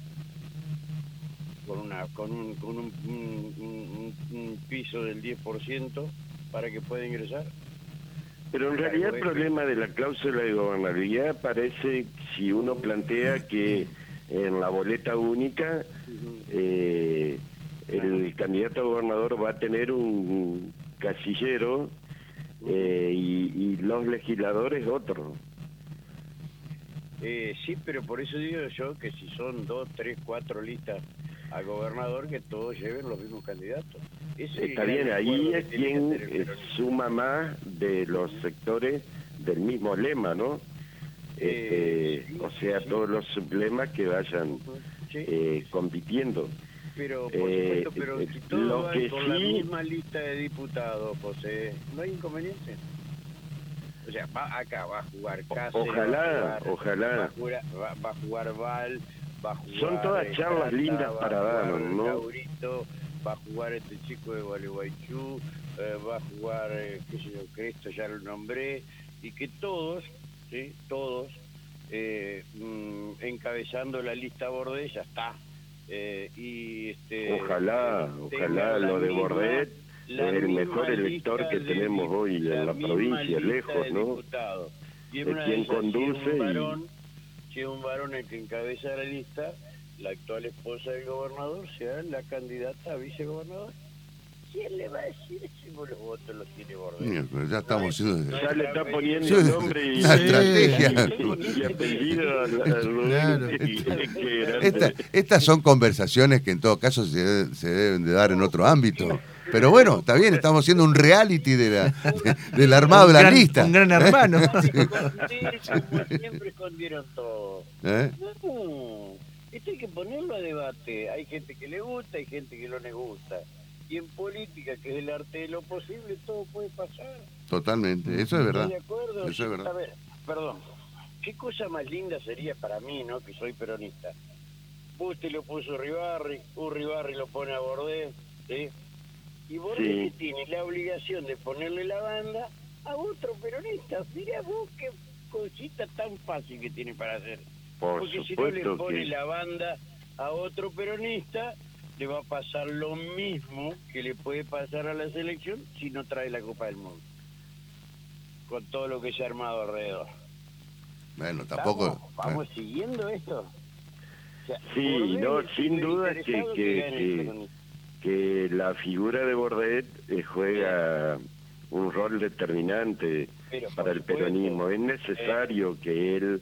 S3: con una con un, con un, un- un- un piso del 10% para que pueda ingresar.
S2: pero en realidad el problema de la cláusula de gobernabilidad parece, si uno plantea que en la boleta única eh, el candidato a gobernador va a tener un casillero eh, y, y los legisladores otro.
S3: Eh, sí, pero por eso digo yo que si son dos, tres, cuatro listas a gobernador, que todos lleven los mismos candidatos. Ese
S2: Está bien, ahí es quien suma más de los sectores del mismo lema, ¿no?
S3: Eh,
S2: Este,
S3: sí,
S2: o sea,
S3: sí.
S2: todos los sublemas que vayan
S3: Sí,
S2: eh, compitiendo.
S3: pero por
S2: eh,
S3: supuesto, pero
S2: eh,
S3: si van
S2: que
S3: con la misma lista de diputados, José, no hay inconveniente. O sea, va acá va a jugar Cáceres,
S2: ojalá,
S3: va a jugar,
S2: ojalá.
S3: Va a jugar, va, va a jugar Val, va a jugar...
S2: Son todas
S3: eh,
S2: charlas
S3: Trata,
S2: lindas para dar, ¿no?
S3: Laurito, va a jugar este chico de Gualeguaychú, eh, va a jugar, eh, qué sé yo, Cristo, ya lo nombré, y que todos, ¿sí? Todos, eh, mm, encabezando la lista Bordet, ya está. Eh, y este
S2: Ojalá,
S3: tengan
S2: ojalá lo de
S3: misma-
S2: Bordet el mejor elector que tenemos hoy en la provincia, lejos, ¿no? De quien
S3: esas, si si un varón el que encabeza la lista, la actual esposa del gobernador sea la candidata a vicegobernador. ¿Quién le va a decir si los votos los tiene
S1: miércoles, ya estamos haciendo...
S2: Ya le está poniendo
S1: Sí,
S2: nombre y, y-
S1: estrategia.
S2: y- apellido
S1: estas son conversaciones que en todo caso se, deben- se deben de dar en otro ámbito. Pero bueno, está bien, estamos haciendo un reality de la, de- del armado de la
S4: gran-
S1: lista.
S4: Un gran hermano.
S3: Ustedes como siempre escondieron todo.
S1: ¿Eh?
S3: No, esto hay que ponerlo a debate. Hay gente que le gusta, hay gente que no le gusta. Y en política, que es el arte de lo posible, todo puede pasar.
S1: Totalmente, eso es verdad.
S3: ¿Estás de acuerdo?
S1: Eso es verdad.
S3: A ver, perdón. ¿Qué cosa más linda sería para mí, no? Que soy peronista. Busti lo puso Ribarri, Urribarri lo pone a Bordet, ¿sí? Y Bordet
S2: Sí.
S3: tiene la obligación de ponerle la banda a otro peronista. Mirá vos qué cosita tan fácil que tiene para hacer.
S2: Por
S3: Porque si no le pone
S2: que
S3: la banda a otro peronista, le va a pasar lo mismo que le puede pasar a la selección si no trae la Copa del Mundo. Con todo lo que se ha armado alrededor.
S1: Bueno, tampoco.
S3: ¿Vamos, vamos siguiendo esto? O sea,
S2: Sí, no, sin duda que-. Que la figura de Bordet eh, juega un rol determinante
S3: Pero,
S2: para el
S3: supuesto,
S2: peronismo. Es necesario que él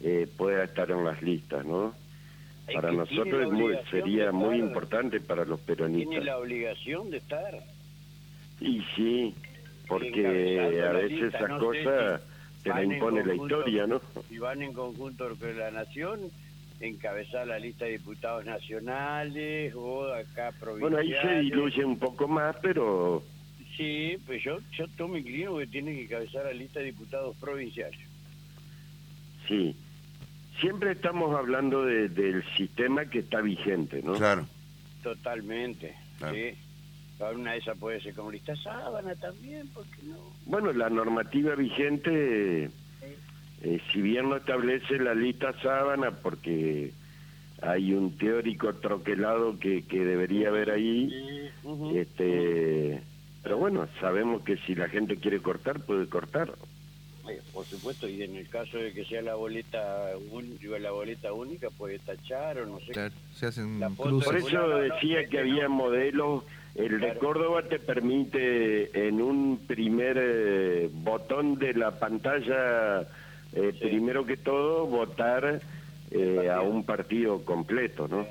S2: eh, pueda estar en las listas, ¿no? Para nosotros
S3: tiene
S2: es muy- sería muy importante para los
S3: Tiene
S2: peronistas.
S3: la obligación de estar.
S2: Y sí, porque a veces esas
S3: no
S2: cosas te la impone la historia, ¿no?
S3: Si van en conjunto con la Nación, encabezar la lista de diputados nacionales o acá
S2: Bueno, ahí
S3: provinciales.
S2: se diluye un poco más, pero
S3: Sí, pues yo, yo tomo inclino que tiene que encabezar la lista de diputados provinciales.
S2: sí. Siempre estamos hablando de- del sistema que está vigente, ¿no?
S1: Claro.
S3: Totalmente.
S1: Claro.
S3: Sí. Una de esas puede ser como lista sábana también, porque no?
S2: Bueno, la normativa vigente, eh, si bien no establece la lista sábana, porque hay un teórico troquelado que, que debería haber ahí, este, pero bueno, sabemos que si la gente quiere cortar, puede cortar.
S3: Por supuesto, y en el caso de que sea la boleta un- la boleta única, puede tachar o no sé.
S4: Claro, se hacen.
S2: Por eso decía que había modelos. El de
S3: Claro.
S2: Córdoba te permite en un primer eh, botón de la pantalla, eh,
S3: Sí.
S2: primero que todo, votar eh, a un partido completo, ¿no?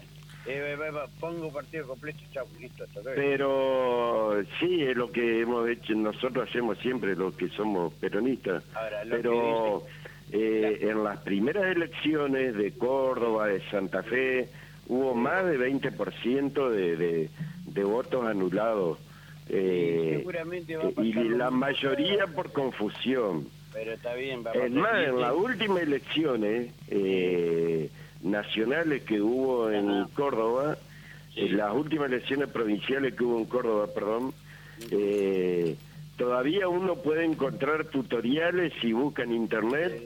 S3: Eh, va, va, pongo partido completo, chao, listo, hasta luego.
S2: Pero sí, es lo que hemos hecho, nosotros hacemos siempre, los que somos peronistas.
S3: Ahora,
S2: Pero eh, en las primeras elecciones de Córdoba, de Santa Fe, hubo más de 20% de, de, de votos anulados. Eh,
S3: seguramente va a
S2: eh, y la mayoría por confusión.
S3: Pero está bien,
S2: Es más, en las últimas elecciones eh, nacionales que hubo en
S3: Ajá.
S2: Córdoba,
S3: Sí.
S2: en las últimas elecciones provinciales que hubo en Córdoba, perdón, eh, todavía uno puede encontrar tutoriales si busca en internet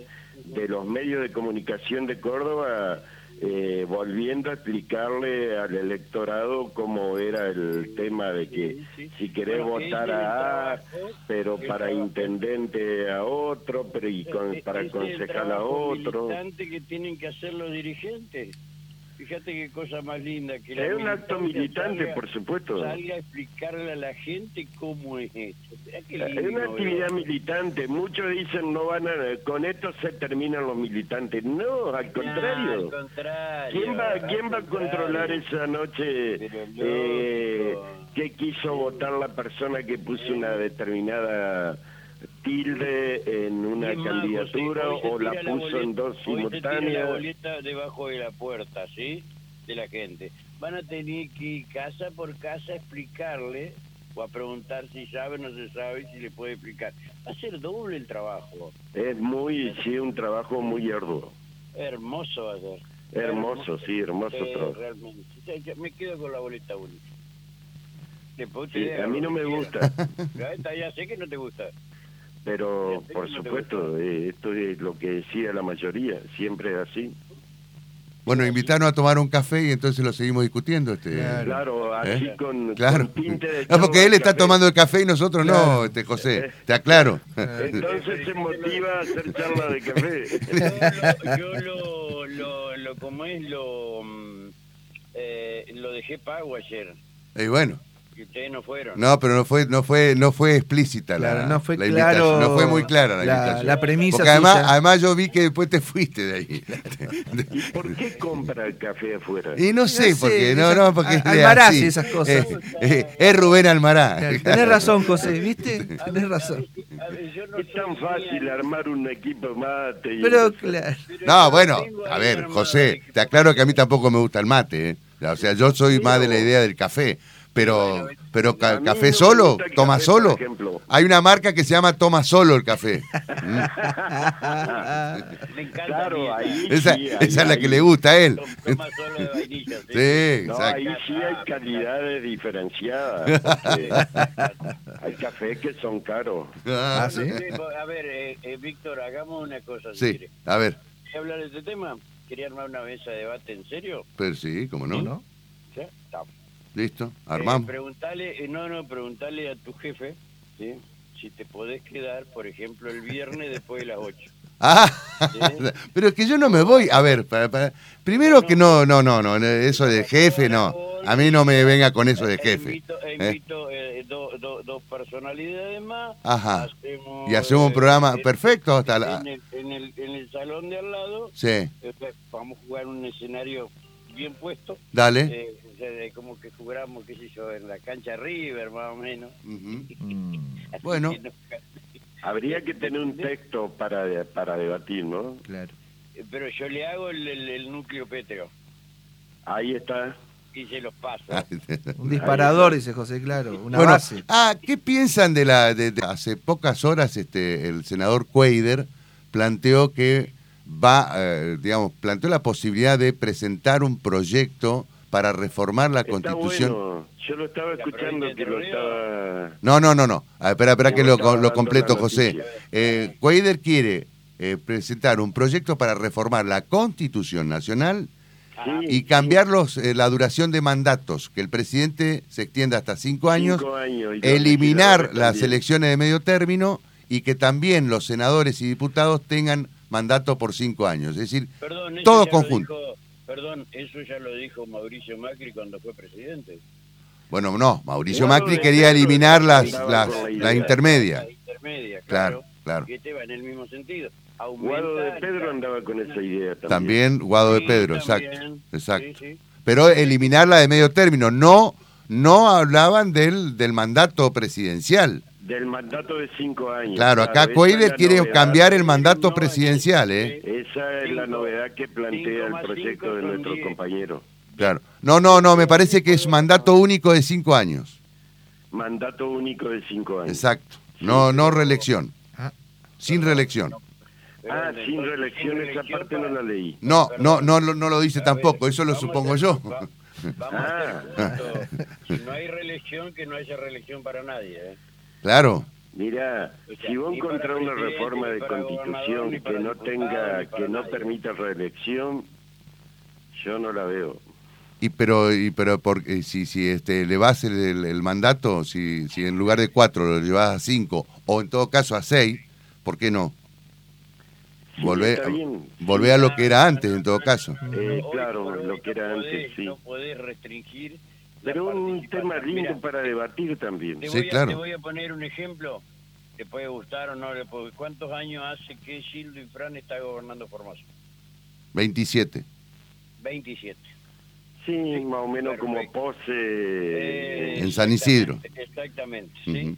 S2: de los medios de comunicación de Córdoba eh, volviendo a explicarle al electorado cómo era el tema de que si querés
S3: Bueno,
S2: votar a A, pero para intendente a otro, pero y con-
S3: Ese
S2: para
S3: es el
S2: concejal a otro.
S3: que tienen que hacer los dirigentes. Fíjate qué cosa más linda que la
S2: Es un acto militante,
S3: salga-
S2: por supuesto.
S3: Salga a explicarle a la gente cómo es esto.
S2: Es una actividad
S3: ¿verdad?
S2: militante. Muchos dicen no van a, con esto se terminan los militantes. No, al
S3: No,
S2: contrario.
S3: al contrario.
S2: ¿Quién va, quién va a controlar esa noche eh, qué quiso votar la persona que puso una determinada tilde en una candidatura o la puso
S3: boleta-
S2: en dos
S3: la
S2: simultáneas?
S3: boleta debajo de la puerta, ¿sí? De la gente. Van a tener que ir casa por casa a explicarle o a preguntar si sabe o no se sabe, si le puede explicar. Va a ser doble el trabajo.
S2: Es muy, sí, un trabajo muy arduo.
S3: Hermoso va a ser.
S2: Hermoso, sí, hermoso
S3: Eh,
S2: trabajo.
S3: realmente. Yo me quedo con la boleta única.
S2: Sí, a mí no me gusta,
S3: ya sé que no te gusta.
S2: Pero por supuesto, eh, esto es lo que decía la mayoría, siempre es así.
S1: Bueno, invitarnos a tomar un café y entonces lo seguimos discutiendo. Este,
S4: Claro.
S2: Claro, así
S1: ¿Eh?
S2: con,
S1: Claro.
S2: con tinte de
S1: No, porque él está
S2: café.
S1: tomando el café y nosotros no, este José. Te aclaro.
S2: Entonces se motiva a hacer charla de café.
S3: Yo, lo, yo lo, lo, lo- como es, lo, mm, eh, lo dejé pago ayer.
S1: Y bueno,
S3: Ustedes no fueron.
S1: no, pero no fue, no fue, no fue explícita
S4: Claro,
S1: la,
S4: no fue
S1: la
S4: claro.
S1: invitación, no fue muy clara la,
S4: la,
S1: invitación.
S4: la premisa.
S1: Porque además,
S4: suya.
S1: además yo vi que después te fuiste de ahí.
S2: ¿Y por qué compra el café afuera?
S1: Y no sé,
S4: No sé,
S1: porque no, no, porque
S4: Almaraz
S1: así.
S4: esas cosas.
S1: Eh, eh, es Rubén Almará.
S4: Claro, Tenés razón, José, ¿viste? Tenés razón.
S3: ver, a ver, yo no
S2: Es tan fácil armar un equipo mate. y
S4: Pero claro.
S3: pero
S1: No, bueno, a ver, José, te aclaro que a mí tampoco me gusta el mate, ¿eh? O sea, yo soy más de la idea del café, pero, pero ca- café solo, toma
S2: café,
S1: solo. Hay una marca que se llama Toma Solo el café.
S3: Me encanta
S2: Claro, ahí
S1: Esa,
S2: sí, ahí-
S1: esa es la
S2: ahí-
S1: que le gusta a él.
S3: Toma- solo de vainilla. ¿sí?
S1: Sí,
S2: No,
S1: exacto.
S2: ahí sí hay calidades diferenciadas. hay cafés que son caros.
S1: Ah,
S4: Ah, sí.
S3: A ver, eh, eh, Víctor, hagamos una cosa. si
S1: Sí,
S3: quiere.
S1: a ver.
S3: ¿Quieres hablar de este tema? quería armar una mesa de debate en serio?
S1: Pero sí, ¿cómo no?
S4: ¿No?
S3: ¿Sí?
S1: Listo,
S3: Eh,
S1: armamos.
S3: preguntale, eh, no, no, preguntale a tu jefe, ¿sí? Si te podés quedar, por ejemplo, el viernes después de las 8.
S1: Ah,
S3: Sí.
S1: pero es que yo no me voy. A ver, para, para- primero que no, no, no, no, eso de jefe, no. A mí no me venga con eso de jefe.
S3: Invito,
S1: ¿eh?
S3: eh, do- do- dos personalidades más.
S1: Ajá.
S3: Hacemos,
S1: Y hacemos un
S3: eh,
S1: programa
S3: eh,
S1: perfecto hasta la...
S3: En el, en, el, en el salón de al lado,
S1: Sí,
S3: eh, vamos a jugar un escenario bien puesto.
S1: dale.
S3: Eh, sea, de como que jugáramos, qué sé yo, en la cancha River, más o menos.
S4: Mm.
S1: Bueno.
S3: que no-
S2: Habría que tener un texto para, para debatir, ¿no?
S4: Claro.
S3: eh, Pero yo le hago el, el- el núcleo pétreo
S2: Ahí está.
S3: y se los paso.
S4: Un disparador, dice José, claro. Una
S1: bueno,
S4: base.
S1: ah, ¿qué piensan de la de, de- hace pocas horas este el senador Cuader planteó que va eh, digamos planteó la posibilidad de presentar un proyecto para reformar la
S2: Está
S1: Constitución.
S2: bueno. Yo lo estaba escuchando que lo estaba...
S1: No, no, no, no. Ah, espera, espera que lo, lo completo, José. Eh, Cuader quiere eh, presentar un proyecto para reformar la Constitución Nacional
S2: Sí,
S1: y cambiar los, eh, la duración de mandatos, que el presidente se extienda hasta cinco años,
S2: cinco
S1: eliminar las
S2: también.
S1: elecciones de medio término y que también los senadores y diputados tengan mandato por cinco años. Es decir,
S3: Perdón,
S1: todo conjunto.
S3: dijo- perdón, eso ya lo dijo Mauricio Macri cuando fue presidente.
S1: bueno, no, Mauricio Macri quería eliminar las, las,
S2: la
S1: intermedia.
S3: La intermedia,
S1: Claro,
S3: claro.
S1: claro.
S3: Que este va en el mismo sentido.
S2: Guado de Pedro andaba con esa idea también.
S1: También Guado de Pedro,
S3: también.
S1: exacto, exacto.
S3: Sí, sí.
S1: Pero eliminar la de medio término, no, no hablaban del, del mandato presidencial.
S2: Del mandato de cinco años.
S1: Claro, acá
S2: la
S1: quiere
S2: novedad.
S1: cambiar el
S3: No,
S1: mandato
S3: no,
S1: presidencial, ¿eh?
S2: Esa es la novedad que plantea el
S3: 5 más
S2: proyecto
S3: 5
S2: de nuestros
S3: 10.
S2: compañeros.
S1: Claro. No, no, no, me parece que es mandato único de cinco años.
S2: Mandato único de cinco años.
S1: Exacto. No, no reelección.
S4: Ah.
S1: Sin reelección.
S2: Ah, sin reelección, esa parte no la leí.
S1: No, no, no, lo- no lo dice tampoco, eso lo supongo yo.
S3: va- Vamos a hacer un punto. Si no hay reelección, que no haya reelección para nadie. ¿eh?
S1: Claro.
S2: Mira, si vos encontrás una reforma de constitución que no tenga, que no permita reelección, yo no la veo.
S1: Y pero, y pero porque si, si este le vas el, el- el mandato, si, si en lugar de cuatro lo llevas a cinco, o en todo caso a seis, ¿por qué no?
S2: Sí, bien.
S1: volvé a lo que era antes, en todo caso.
S2: Eh, claro, lo que era antes, sí.
S3: No podés restringir.
S2: Pero un tema lindo para debatir también.
S3: Te
S1: Sí,
S3: a,
S1: claro.
S3: te voy a poner un ejemplo. Te puede gustar o no. le puede- ¿Cuántos años hace que Gildo y Fran está gobernando Formosa?
S1: 27.
S3: 27.
S2: Sí, más o menos como pose.
S3: Eh,
S1: En San Isidro.
S3: Exactamente, ¿sí?
S1: Ujú.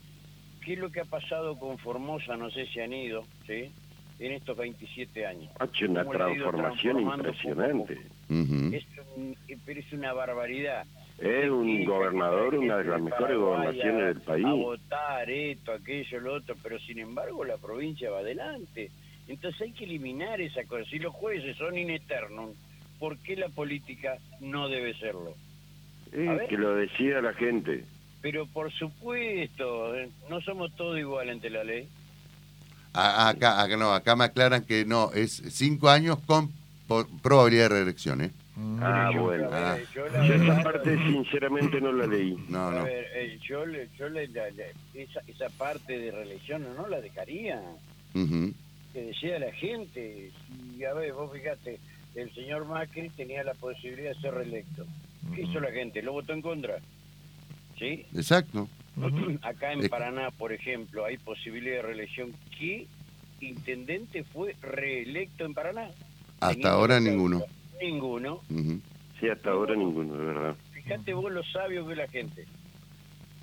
S3: ¿Qué es lo que ha pasado con Formosa? No sé si han ido, ¿sí? En estos 27 años.
S2: ha hecho una transformación impresionante.
S3: poco. Es, un- pero es una barbaridad.
S2: Es un gobernador, una de las mejores gobernaciones del país.
S3: A votar esto, aquello, lo otro, pero sin embargo la provincia va adelante. Entonces hay que eliminar esa cosa. Si los jueces son in eternum, ¿por qué la política no debe serlo?
S2: Eh, que lo decida la gente.
S3: Pero por supuesto, no somos todos iguales ante la ley.
S1: A- Acá, acá no, acá me aclaran que no, es cinco años con probabilidad de reelección, ¿eh?
S4: Mm.
S2: Ah,
S3: Yo,
S2: bueno.
S3: a
S1: Ah.
S3: ver, yo la
S2: Yo esa parte sinceramente no la leí.
S1: No,
S3: A
S1: no.
S3: ver, eh, yo, le, yo le, la- la- esa, esa parte de reelección no la dejaría.
S1: Ujú.
S3: que decía la gente. Y a ver, vos fíjate, el señor Macri tenía la posibilidad de ser reelecto. ¿Qué hizo la gente? ¿Lo votó en contra? ¿Sí?
S1: Exacto.
S3: Acá en Paraná, por ejemplo, hay posibilidad de reelección. ¿Qué intendente fue reelecto en Paraná?
S1: Hasta ahora ninguno.
S3: Ninguno.
S1: Ujú.
S2: Sí, hasta ahora ninguno, de verdad.
S3: Fíjate vos lo sabio que es la gente.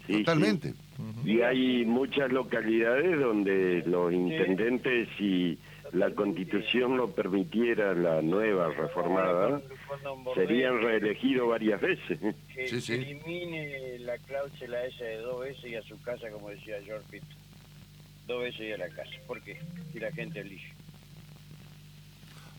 S2: Sí, sí.
S1: Totalmente.
S4: Ujú.
S2: Y hay muchas localidades donde los intendentes, si la constitución lo permitiera, la nueva reformada, serían reelegidos varias veces.
S3: que
S1: Sí, sí.
S3: elimine la cláusula esa de dos veces y a su casa, como decía George Pitt. Dos veces y a la casa. ¿Por qué? Si la gente elige.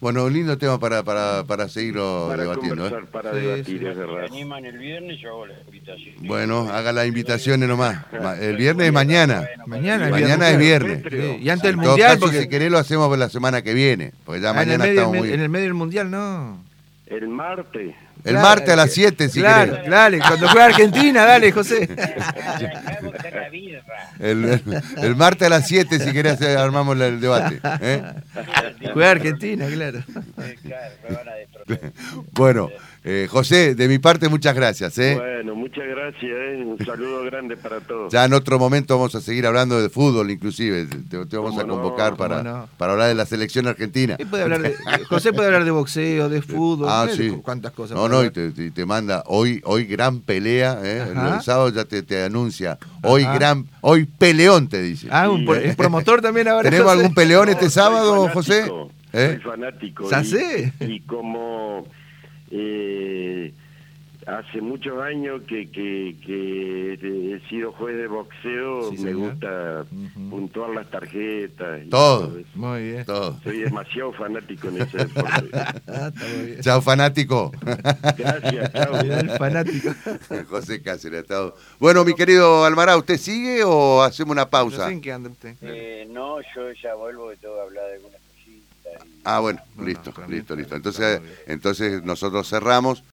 S1: Bueno, un lindo tema para, para, para seguirlo
S2: para
S1: debatiendo. ¿eh?
S2: para
S4: Sí,
S2: debatir,
S4: sí.
S2: es
S3: Si
S2: verdad.
S3: animan el viernes, yo hago la invitación.
S1: Bueno, haga las invitaciones nomás. El viernes es mañana.
S4: Mañana es
S1: Mañana es viernes.
S4: Sí, y antes del mundial,
S1: caso,
S4: porque
S1: si querés lo hacemos la semana que viene, porque ya
S4: Ah, en, el
S1: mañana
S4: medio,
S1: estamos muy...
S4: en el medio del mundial no.
S2: El martes.
S1: El
S4: Claro,
S1: martes a las
S4: que-
S1: 7, si
S4: claro,
S1: querés.
S4: dale, cuando juega Argentina, dale, José.
S1: El, el- el martes a las 7, si querés, hacer- armamos el debate. ¿eh?
S4: Juega Argentina, claro.
S3: Eh, Claro, me van a destrozar.
S1: Bueno, eh, José, de mi parte, muchas gracias. ¿eh?
S2: Bueno, muchas gracias. ¿eh? Un saludo grande para todos.
S1: Ya en otro momento vamos a seguir hablando de fútbol, inclusive. Te, te vamos a convocar para, para hablar de la selección argentina.
S4: Él puede hablar de- José puede hablar de boxeo, de fútbol,
S1: Ah,
S4: de
S1: sí.
S4: cuántas cosas.
S1: No, no, y te, manda hoy hoy gran pelea, ¿eh? el, sábado ya te, te anuncia. Hoy
S4: Ajá.
S1: gran, hoy peleón te dice.
S4: Ah, un, promotor también ahora.
S1: ¿Tenemos
S4: José?
S1: algún peleón este sábado,
S2: fanático,
S1: José? ¿Eh?
S2: Soy fanático.
S4: ¿Ya
S2: y-
S4: sé?
S2: Y, como eh, hace muchos años que, que, que he sido juez de boxeo,
S4: Sí,
S2: me
S4: señor.
S2: gusta
S4: Ujú.
S2: puntuar las tarjetas. y
S1: Todo.
S2: eso.
S4: Muy bien.
S1: Todo.
S2: Soy demasiado fanático en ese deporte.
S4: Ah.
S1: Chao, fanático.
S2: Gracias, chao.
S4: El fanático.
S1: José Cáceres. Bueno, mi querido Almará, ¿usted sigue o hacemos una
S4: No
S1: pausa?
S4: sé en qué anda usted.
S3: Eh, no, yo ya vuelvo que tengo que hablar de y-
S1: Ah, bueno,
S4: No,
S1: listo,
S4: no,
S1: listo, listo. Entonces, entonces nosotros cerramos